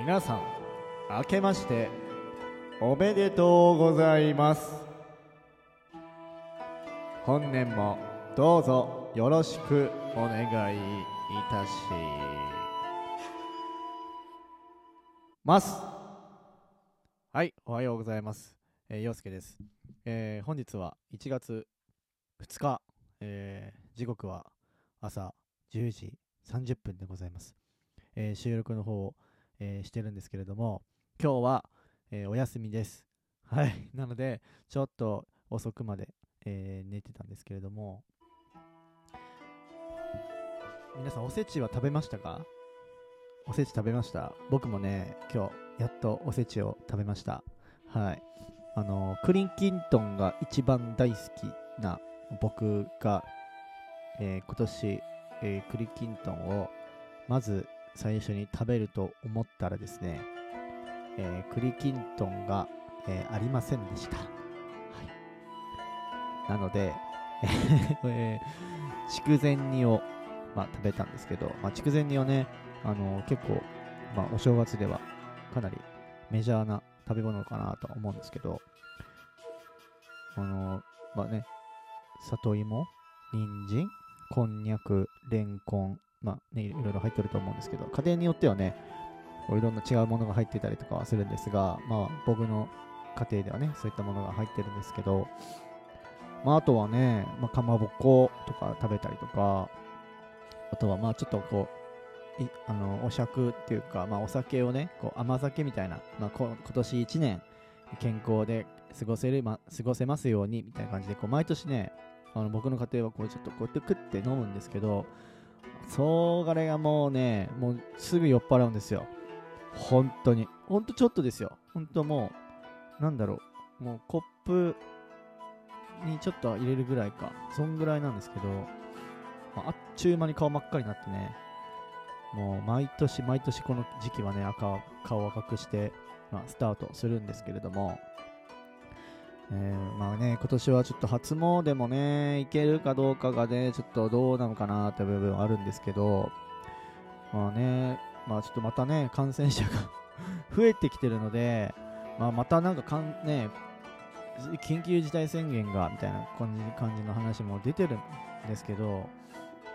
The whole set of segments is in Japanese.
皆さん明けましておめでとうございます。本年もどうぞよろしくお願いいたします。はいおはようございます。えー、陽介です、えー、本日は1月2日、えー、時刻は朝10時30分でございます、えー、収録の方を、えー、してるんですけれども今日は、えー、お休みです。はい。なのでちょっと遅くまで、えー、寝てたんですけれども。皆さんおせちは食べましたか？おせち食べました？僕もね今日やっとおせちを食べました。はい。あのクリンキントンが一番大好きな僕が、えー、今年、えー、クリンキントンをまず最初に食べると思ったらですね、えー、クリキントンが、えありませんでした。はい、なので、え 筑前煮を、まあ、食べたんですけど、まあ、筑前煮はね、あの結構、まあ、お正月ではかなりメジャーな食べ物かなと思うんですけど、あの、まあね、里芋、人参、こんにゃく、れんこん、まあね、いろいろ入ってると思うんですけど、家庭によってはね、いろんな違うものが入ってたりとかはするんですが、まあ僕の家庭ではね、そういったものが入ってるんですけど、まああとはね、まあ、かまぼことか食べたりとか、あとはまあちょっとこう、いあのお酌っていうか、まあ、お酒をねこう甘酒みたいな、まあ、今年1年健康で過ごせる、ま、過ごせますようにみたいな感じでこう毎年ねあの僕の家庭はこうちょっとこうやって食って飲むんですけどそれがもうねもうすぐ酔っ払うんですよ。本当に。本当ちょっとですよ。本当もうなんだろう。もうコップにちょっと入れるぐらいか。そんぐらいなんですけど、まあ、あっちゅう間に顔真っ赤になってね。もう毎年毎年この時期はね、赤顔赤くして、まあ、スタートするんですけれども、えー、まあね、今年はちょっと初詣もね、行けるかどうかがね、ちょっとどうなのかなって部分はあるんですけど、まあね、まあちょっとまたね、感染者が 増えてきてるので、まあまたなんかかん、ね、緊急事態宣言がみたいな感じ感じの話も出てるんですけど、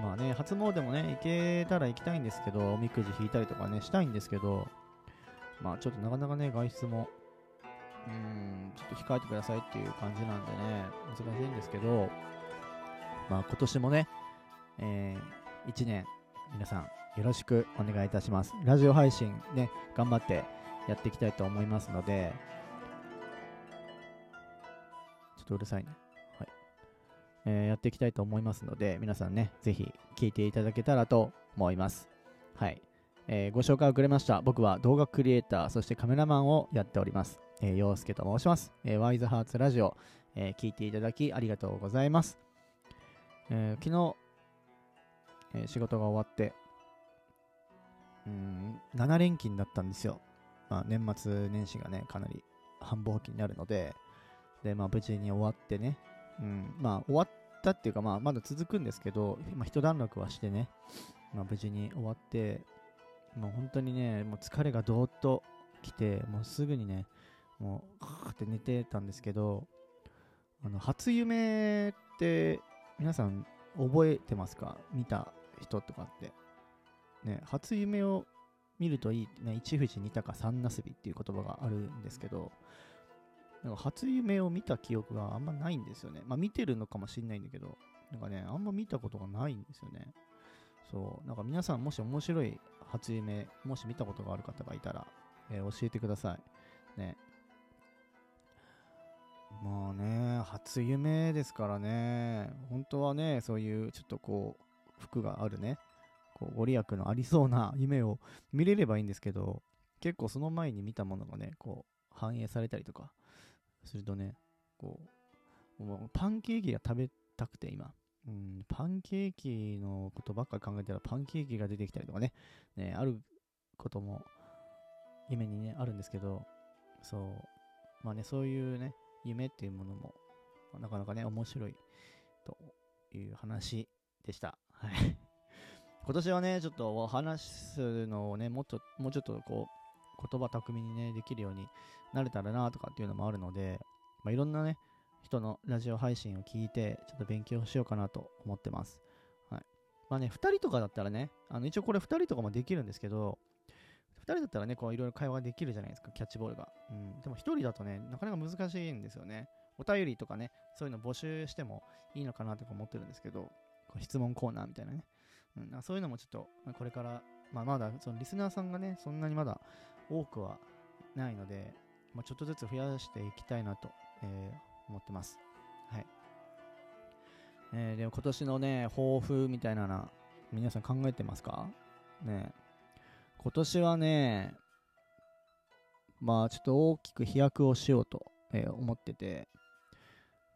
まあね、初詣もね、行けたら行きたいんですけど、おみくじ引いたりとかね、したいんですけど、まあちょっとなかなかね、外出も、うん、ちょっと控えてくださいっていう感じなんでね、難しいんですけど、まあ今年もね、えー、1年、皆さんよろしくお願いいたします。ラジオ配信ね、頑張ってやっていきたいと思いますので、ちょっとうるさいね。えー、やっていきたいと思いますので、皆さんね、ぜひ聞いていただけたらと思います。はい。えー、ご紹介遅れました。僕は動画クリエイター、そしてカメラマンをやっております。えー、陽介と申します。えー、ワイズハーツラジオ、えー、聞いていただきありがとうございます。えー、昨日、えー、仕事が終わって、うん、7連勤だったんですよ。まあ、年末年始がね、かなり繁忙期になるので、で、まあ、無事に終わってね、うん、まあ終わったっていうか、まあ、まだ続くんですけど、ま、一段落はしてね、まあ、無事に終わって、もう本当にね、もう疲れがどーっと来て、もうすぐにね、もう、かーって寝てたんですけど、あの、初夢って皆さん覚えてますか？見た人とかって。ね、初夢を見るといい、ね、一富士二鷹三なすびっていう言葉があるんですけど、なんか初夢を見た記憶があんまないんですよね。まあ見てるのかもしれないんだけど、なんかね、あんま見たことがないんですよね。そう、なんか皆さんもし面白い初夢、もし見たことがある方がいたら、えー、教えてください。ね。まあね、初夢ですからね、本当はね、そういうちょっとこう、服があるね、こうご利益のありそうな夢を見れればいいんですけど、結構その前に見たものがね、こう、反映されたりとかするとね、こう、もうパンケーキが食べたくて今、うん、パンケーキのことばっかり考えたらパンケーキが出てきたりとかね、ね、あることも夢にね、あるんですけど、そう、まあね、そういうね、夢っていうものも、なかなかね、面白いという話でした。はい。今年はね、ちょっと話すのをね、もっと、もうちょっとこう、言葉巧みにね、できるようになれたらなとかっていうのもあるので、まあ、いろんなね、人のラジオ配信を聞いて、ちょっと勉強しようかなと思ってます。はい。まあね、2人とかだったらね、あの一応これ2人とかもできるんですけど、2人だったらね、こういろいろ会話ができるじゃないですか、キャッチボールが。うん。でも1人だとね、なかなか難しいんですよね。お便りとかね、そういうの募集してもいいのかなとか思ってるんですけど、こう質問コーナーみたいなね。うん、そういうのもちょっと、これから、まあ、まだそのリスナーさんがね、そんなにまだ多くはないので、まあ、ちょっとずつ増やしていきたいなと、えー、思ってます。はい。えー、でも今年のね、抱負みたいなの、皆さん考えてますか？ね今年はね、まあちょっと大きく飛躍をしようと、えー、思ってて、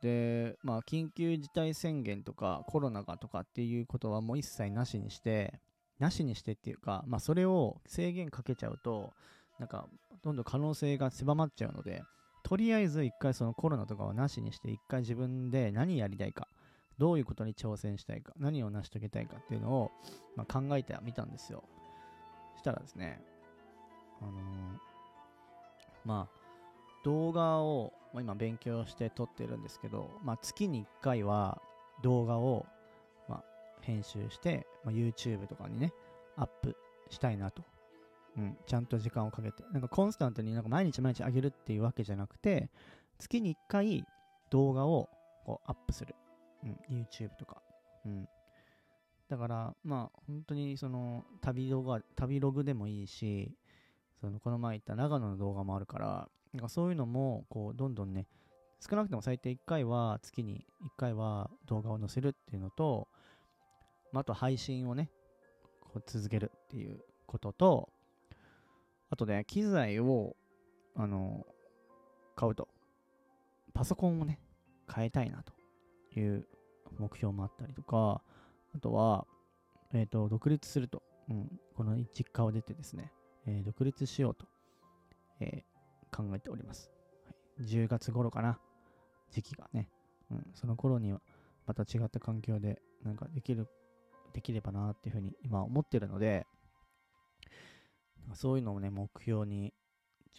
で、まあ、緊急事態宣言とかコロナがとかっていうことはもう一切なしにして、なしにしてっていうか、まあ、それを制限かけちゃうと、なんか、どんどん可能性が狭まっちゃうので、とりあえず一回そのコロナとかはなしにして、一回自分で何やりたいか、どういうことに挑戦したいか、何を成し遂げたいかっていうのを、まあ、考えてみたんですよ。したらですね、あのー、まあ、動画を、まあ、今勉強して撮ってるんですけど、まあ、月に1回は動画を、まあ、編集して、まあ、YouTube とかにね、アップしたいなと。うん、ちゃんと時間をかけて。なんかコンスタントになんか毎日毎日上げるっていうわけじゃなくて、月に1回動画をこうアップする。うん、YouTube とか。うん。だから、まあ、本当にその旅動画、旅ログでもいいし、そのこの前言った長野の動画もあるから、なんかそういうのも、こう、どんどんね、少なくとも最低1回は、月に1回は動画を載せるっていうのと、あ、あと配信をね、こう続けるっていうことと、あとね、機材を、あの、買うと。パソコンをね、変えたいなという目標もあったりとか、あとは、えっ、ー、と、独立すると。うん、この実家を出てですね、えー、独立しようと、えー、考えております、はい。10月頃かな、時期がね。うん、その頃にはまた違った環境でなんかできる、できればなっていうふうに今思ってるので、そういうのをね、目標に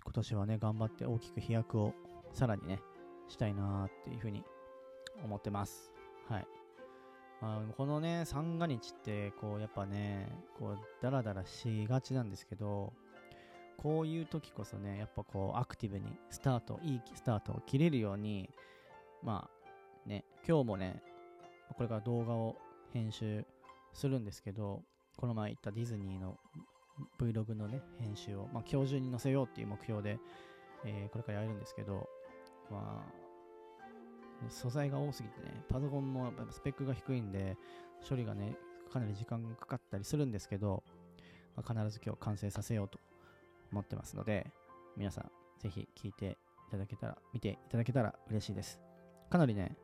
今年はね、頑張って大きく飛躍をさらにね、したいなっていうふうに思ってます。はい。あ、このね、三が日って、こう、やっぱね、こう、ダラダラしがちなんですけど、こういう時こそね、やっぱこう、アクティブにスタート、いいスタートを切れるように、まあ、ね、今日もね、これから動画を編集するんですけど、この前言ったディズニーの Vlog のね、編集を、まあ、今日中に載せようっていう目標で、えー、これからやるんですけど、まあ、素材が多すぎてね、パソコンもやっぱスペックが低いんで、処理がね、かなり時間がかかったりするんですけど、まあ、必ず今日完成させようと思ってますので、皆さん、ぜひ聞いていただけたら、見ていただけたら嬉しいです。かなりね、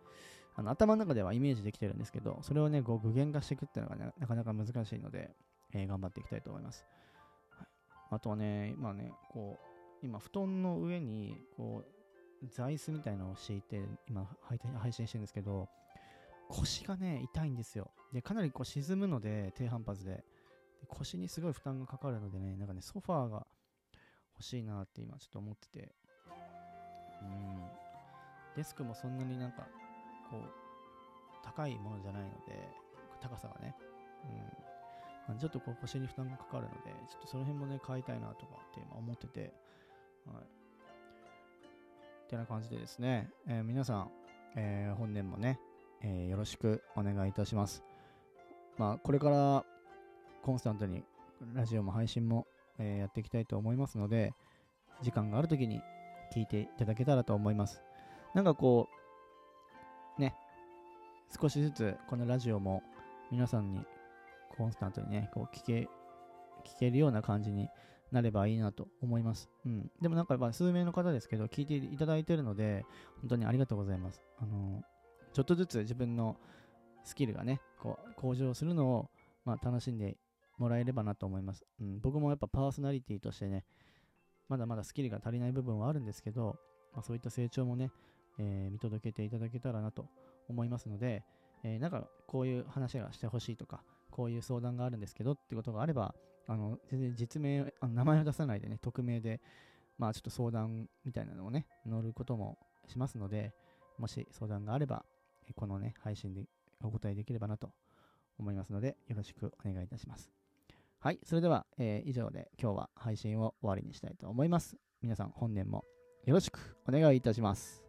あの頭の中ではイメージできてるんですけど、それをね、こう具現化していくっていうのが、ね、なかなか難しいので、えー、頑張っていきたいと思います。あとはね、今ね、こう、今、布団の上に、こう、座椅子みたいなのを敷いて、今配信してるんですけど、腰がね、痛いんですよ。で、かなりこう沈むので、低反発で。で腰にすごい負担がかかるのでね、なんかね、ソファーが欲しいなって今ちょっと思ってて。うん。デスクもそんなになんか、こう、高いものじゃないので、高さがね。うん。ちょっとこう腰に負担がかかるので、ちょっとその辺もね、買いたいなとかって今思ってて、はい。てな感じでですね、えー、皆さん、えー、本年もね、えー、よろしくお願いいたします。まあ、これからコンスタントにラジオも配信も、えやっていきたいと思いますので、時間がある時に聞いていただけたらと思います。なんかこう、ね、少しずつこのラジオも皆さんにコンスタントにね、こう聞け、聞けるような感じになればいいなと思います。うん。でもなんかやっぱ数名の方ですけど、聞いていただいてるので、本当にありがとうございます。あのちょっとずつ自分のスキルがね、こう、向上するのを、まあ、楽しんでもらえればなと思います。うん。僕もやっぱパーソナリティとしてね、まだまだスキルが足りない部分はあるんですけど、まあ、そういった成長もね、えー、見届けていただけたらなと思いますので、えー、なんかこういう話がしてほしいとか、こういう相談があるんですけどってことがあれば、あの全然実名、あの名前を出さないでね、匿名で、まあちょっと相談みたいなのをね、乗ることもしますので、もし相談があれば、このね、配信でお答えできればなと思いますので、よろしくお願いいたします。はい、それでは、えー、以上で今日は配信を終わりにしたいと思います。皆さん本年もよろしくお願いいたします。